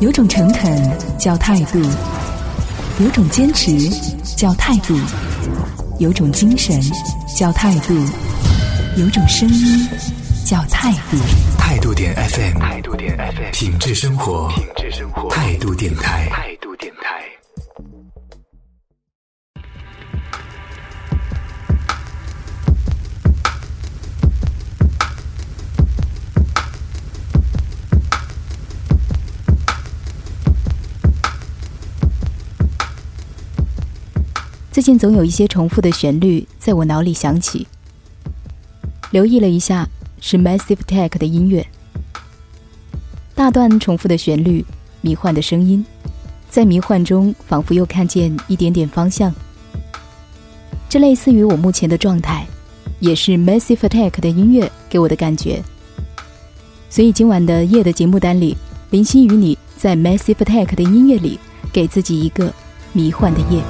有种诚恳叫态度，有种坚持叫态度，有种精神叫态度，有种声音叫态度。态度点 FM，态度点 FM，品质生活，品质生活，态度电台，最近总有一些重复的旋律在我脑里响起，留意了一下，是 Massive Attack 的音乐。大段重复的旋律，迷幻的声音，在迷幻中仿佛又看见一点点方向。这类似于我目前的状态，也是 Massive Attack 的音乐给我的感觉。所以今晚的夜的节目单里，林夕与你在 Massive Attack 的音乐里，给自己一个迷幻的夜。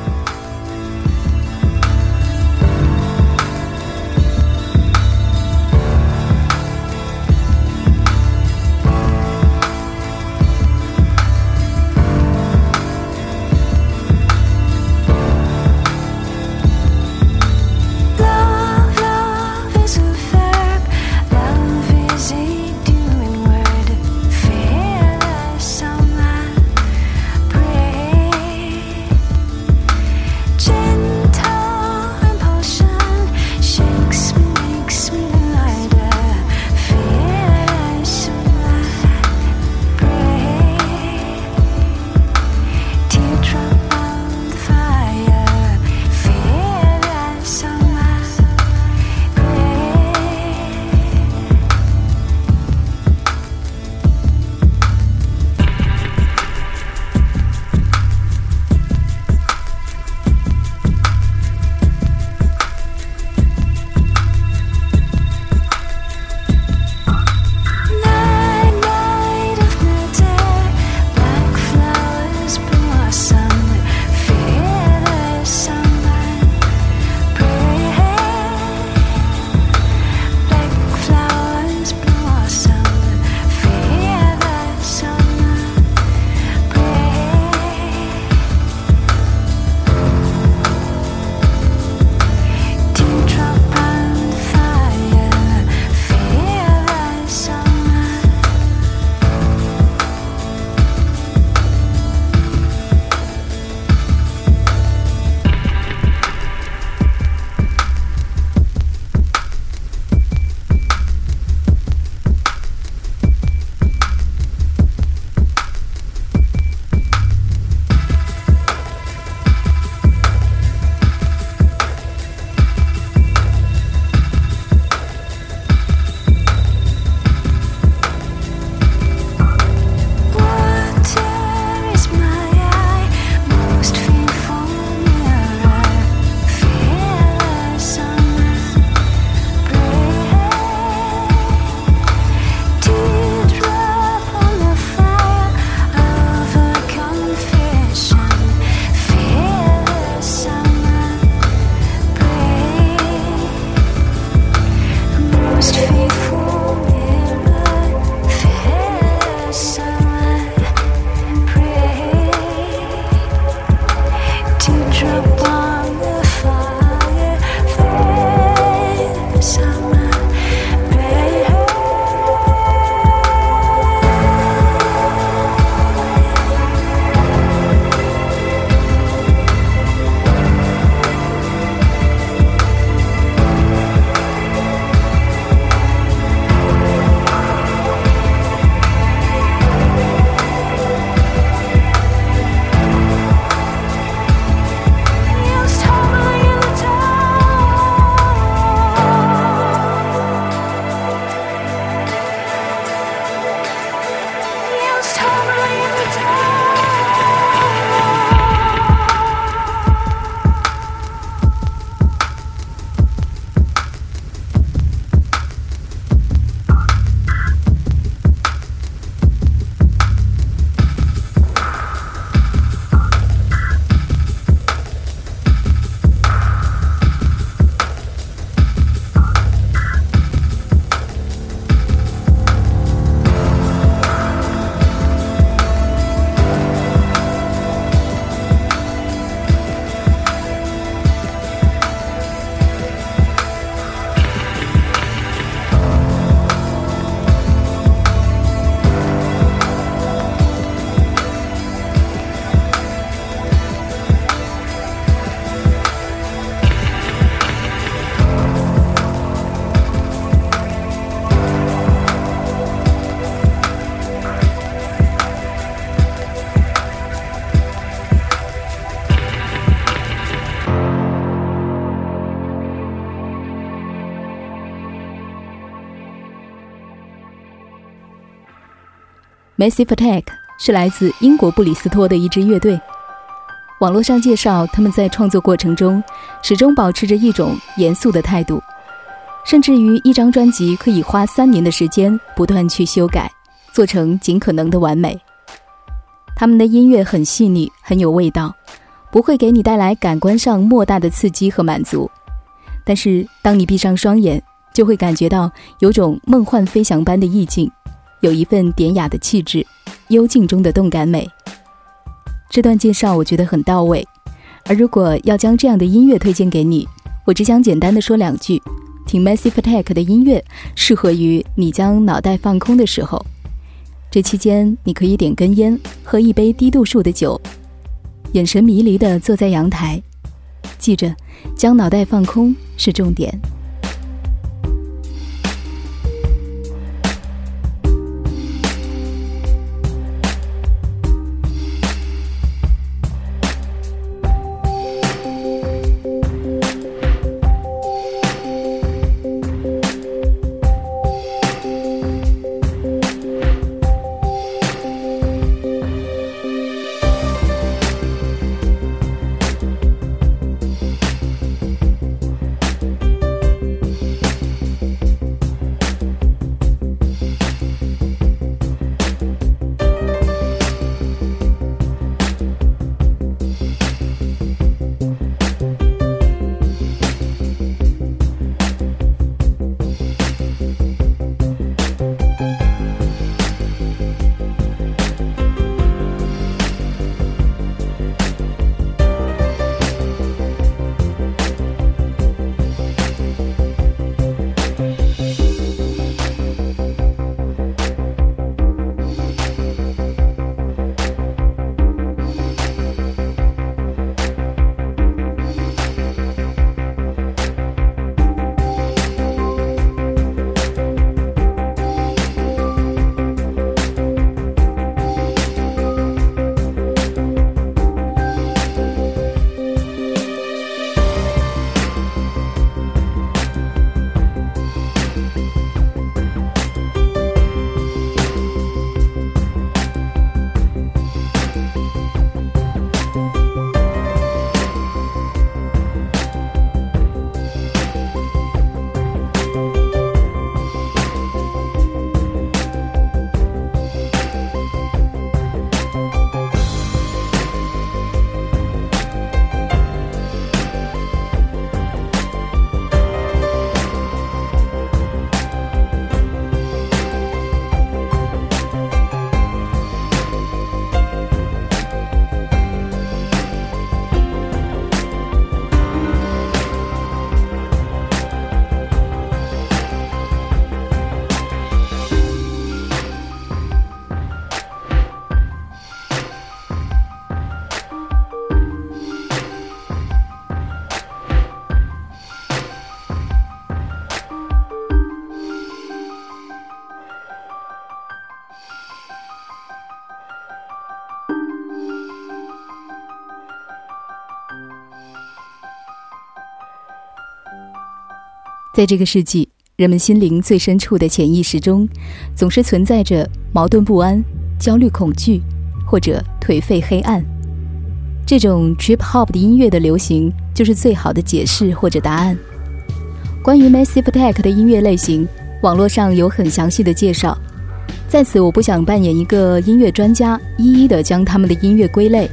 Massive Attack 是来自英国布里斯托的一支乐队。网络上介绍，他们在创作过程中始终保持着一种严肃的态度，甚至于一张专辑可以花三年的时间不断去修改，做成尽可能的完美。他们的音乐很细腻，很有味道，不会给你带来感官上莫大的刺激和满足。但是，当你闭上双眼，就会感觉到有种梦幻飞翔般的意境，有一份典雅的气质，幽静中的动感美。这段介绍我觉得很到位。而如果要将这样的音乐推荐给你，我只想简单的说两句：听 Massive Attack 的音乐，适合于你将脑袋放空的时候。这期间，你可以点根烟，喝一杯低度数的酒，眼神迷离地坐在阳台。记着，将脑袋放空是重点。在这个世纪，人们心灵最深处的潜意识中，总是存在着矛盾不安、焦虑恐惧，或者颓废黑暗。这种 trip hop 的音乐的流行，就是最好的解释或者答案。关于 Massive Attack 的音乐类型，网络上有很详细的介绍。在此，我不想扮演一个音乐专家，一一的将他们的音乐归类。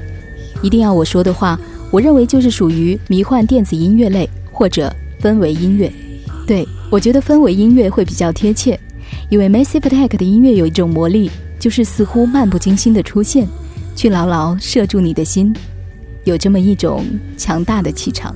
一定要我说的话，我认为就是属于迷幻电子音乐类，或者氛围音乐。对，我觉得氛围音乐会比较贴切，因为 Massive Attack 的音乐有一种魔力，就是似乎漫不经心的出现，去牢牢射住你的心，有这么一种强大的气场。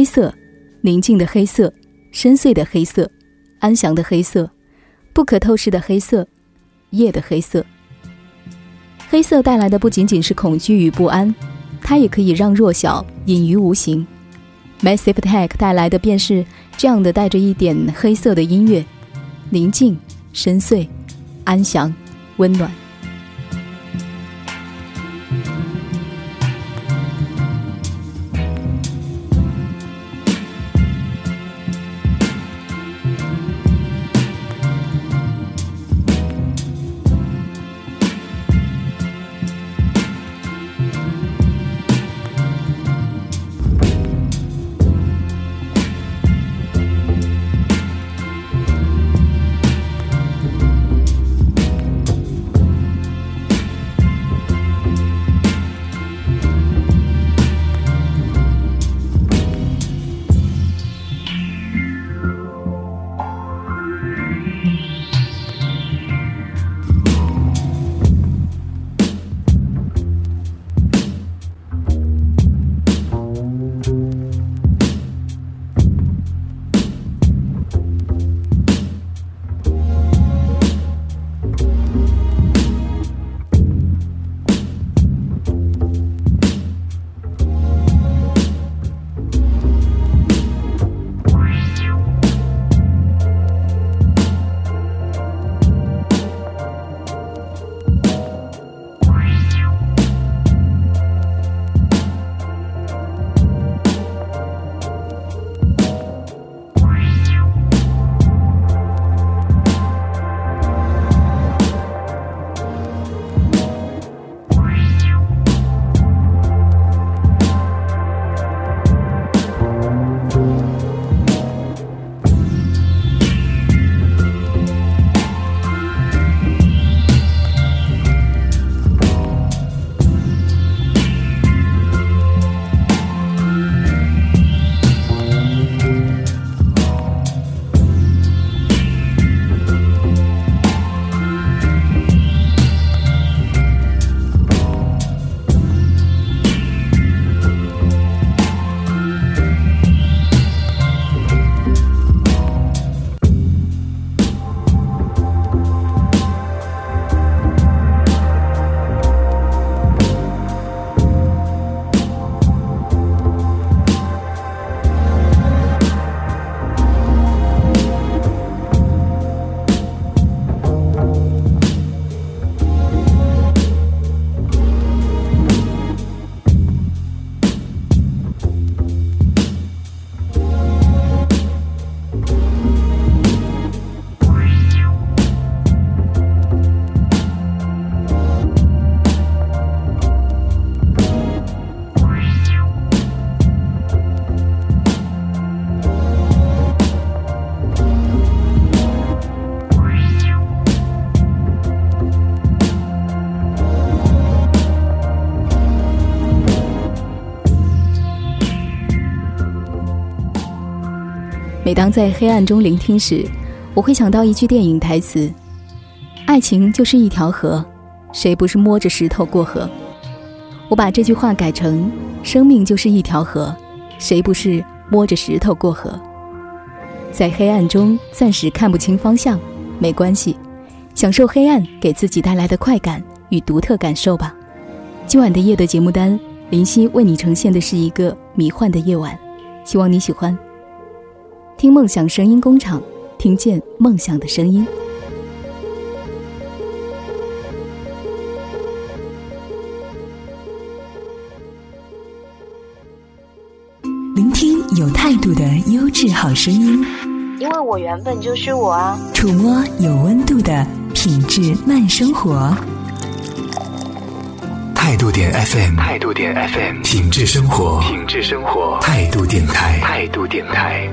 黑色，宁静的黑色，深邃的黑色，安详的黑色，不可透视的黑色，夜的黑色。黑色带来的不仅仅是恐惧与不安，它也可以让弱小隐于无形。Massive Attack 带来的便是这样的带着一点黑色的音乐，宁静、深邃、安详、温暖。每当在黑暗中聆听时，我会想到一句电影台词：“爱情就是一条河，谁不是摸着石头过河？”我把这句话改成：“生命就是一条河，谁不是摸着石头过河？”在黑暗中暂时看不清方向，没关系，享受黑暗给自己带来的快感与独特感受吧。今晚的夜的节目单，林夕为你呈现的是一个迷幻的夜晚，希望你喜欢。听梦想声音工厂，听见梦想的声音。聆听有态度的优质好声音，因为我原本就是我啊。触摸有温度的品质慢生活。态度点 FM，态度点 FM，品质生活，品质生活，态度电台，态度电台。